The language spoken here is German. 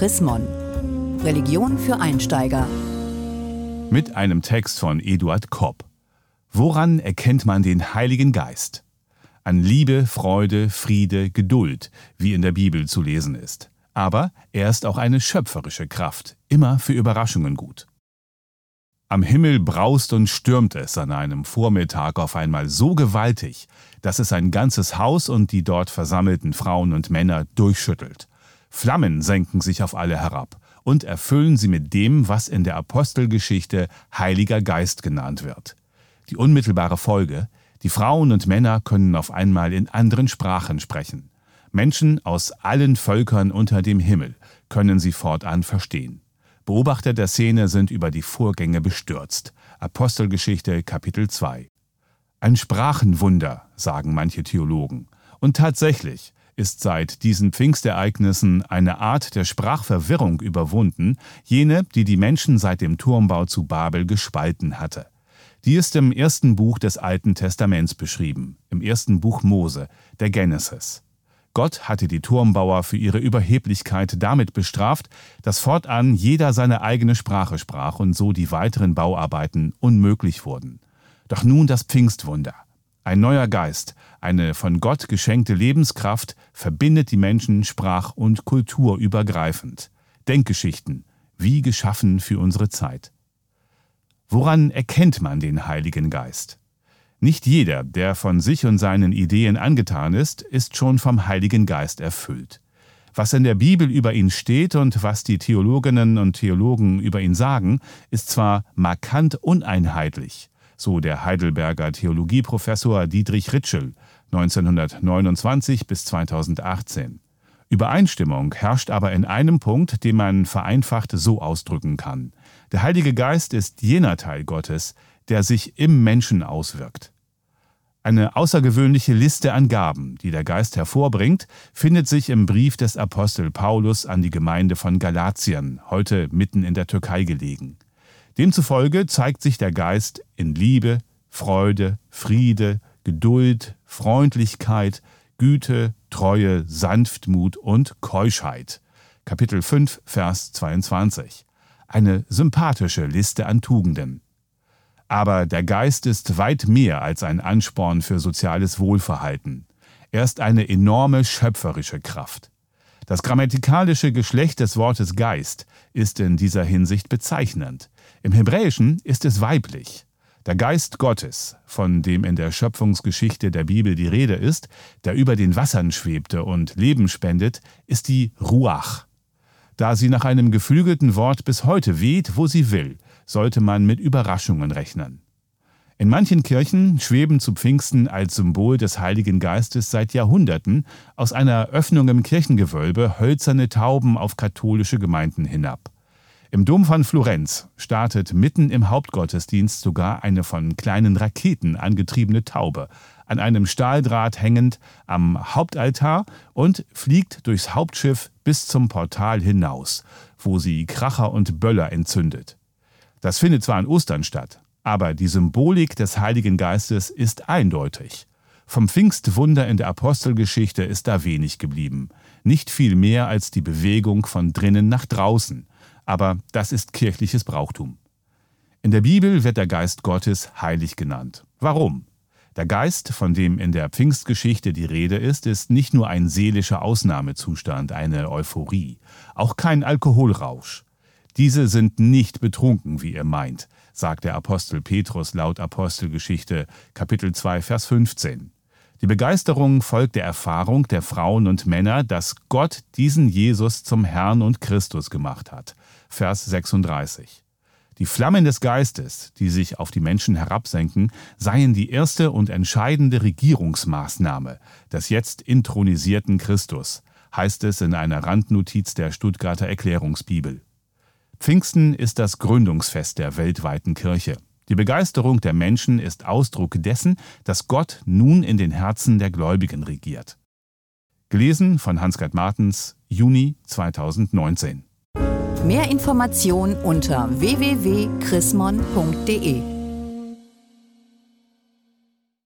Chrismon. Religion für Einsteiger. Mit einem Text von Eduard Kopp. Woran erkennt man den Heiligen Geist? An Liebe, Freude, Friede, Geduld, wie in der Bibel zu lesen ist. Aber er ist auch eine schöpferische Kraft, immer für Überraschungen gut. Am Himmel braust und stürmt es an einem Vormittag auf einmal so gewaltig, dass es ein ganzes Haus und die dort versammelten Frauen und Männer durchschüttelt. Flammen senken sich auf alle herab und erfüllen sie mit dem, was in der Apostelgeschichte Heiliger Geist genannt wird. Die unmittelbare Folge, die Frauen und Männer können auf einmal in anderen Sprachen sprechen. Menschen aus allen Völkern unter dem Himmel können sie fortan verstehen. Beobachter der Szene sind über die Vorgänge bestürzt. Apostelgeschichte Kapitel 2. Ein Sprachenwunder, sagen manche Theologen. Und tatsächlich ist seit diesen Pfingstereignissen eine Art der Sprachverwirrung überwunden, jene, die die Menschen seit dem Turmbau zu Babel gespalten hatte. Die ist im ersten Buch des Alten Testaments beschrieben, im ersten Buch Mose, der Genesis. Gott hatte die Turmbauer für ihre Überheblichkeit damit bestraft, dass fortan jeder seine eigene Sprache sprach und so die weiteren Bauarbeiten unmöglich wurden. Doch nun das Pfingstwunder. Ein neuer Geist, eine von Gott geschenkte Lebenskraft verbindet die Menschen sprach- und kulturübergreifend. Denkgeschichten, wie geschaffen für unsere Zeit. Woran erkennt man den Heiligen Geist? Nicht jeder, der von sich und seinen Ideen angetan ist, ist schon vom Heiligen Geist erfüllt. Was in der Bibel über ihn steht und was die Theologinnen und Theologen über ihn sagen, ist zwar markant uneinheitlich, so der Heidelberger Theologieprofessor Dietrich Ritschel 1929 bis 2018. Übereinstimmung herrscht aber in einem Punkt, den man vereinfacht so ausdrücken kann. Der Heilige Geist ist jener Teil Gottes, der sich im Menschen auswirkt. Eine außergewöhnliche Liste an Gaben, die der Geist hervorbringt, findet sich im Brief des Apostel Paulus an die Gemeinde von Galatien, heute mitten in der Türkei gelegen. Demzufolge zeigt sich der Geist in Liebe, Freude, Friede, Geduld, Freundlichkeit, Güte, Treue, Sanftmut und Keuschheit. Kapitel 5, Vers 22. Eine sympathische Liste an Tugenden. Aber der Geist ist weit mehr als ein Ansporn für soziales Wohlverhalten. Er ist eine enorme schöpferische Kraft. Das grammatikalische Geschlecht des Wortes Geist ist in dieser Hinsicht bezeichnend. Im Hebräischen ist es weiblich. Der Geist Gottes, von dem in der Schöpfungsgeschichte der Bibel die Rede ist, der über den Wassern schwebte und Leben spendet, ist die Ruach. Da sie nach einem geflügelten Wort bis heute weht, wo sie will, sollte man mit Überraschungen rechnen. In manchen Kirchen schweben zu Pfingsten als Symbol des Heiligen Geistes seit Jahrhunderten aus einer Öffnung im Kirchengewölbe hölzerne Tauben auf katholische Gemeinden hinab. Im Dom von Florenz startet mitten im Hauptgottesdienst sogar eine von kleinen Raketen angetriebene Taube, an einem Stahldraht hängend am Hauptaltar und fliegt durchs Hauptschiff bis zum Portal hinaus, wo sie Kracher und Böller entzündet. Das findet zwar an Ostern statt, aber die Symbolik des Heiligen Geistes ist eindeutig. Vom Pfingstwunder in der Apostelgeschichte ist da wenig geblieben. Nicht viel mehr als die Bewegung von drinnen nach draußen. Aber das ist kirchliches Brauchtum. In der Bibel wird der Geist Gottes heilig genannt. Warum? Der Geist, von dem in der Pfingstgeschichte die Rede ist, ist nicht nur ein seelischer Ausnahmezustand, eine Euphorie, auch kein Alkoholrausch. Diese sind nicht betrunken, wie ihr meint, sagt der Apostel Petrus laut Apostelgeschichte Kapitel 2 Vers 15. Die Begeisterung folgt der Erfahrung der Frauen und Männer, dass Gott diesen Jesus zum Herrn und Christus gemacht hat. Vers 36. Die Flammen des Geistes, die sich auf die Menschen herabsenken, seien die erste und entscheidende Regierungsmaßnahme des jetzt intronisierten Christus, heißt es in einer Randnotiz der Stuttgarter Erklärungsbibel. Pfingsten ist das Gründungsfest der weltweiten Kirche. Die Begeisterung der Menschen ist Ausdruck dessen, dass Gott nun in den Herzen der Gläubigen regiert. Gelesen von Hans-Gerd Martens, Juni 2019. Mehr Informationen unter www.chrismon.de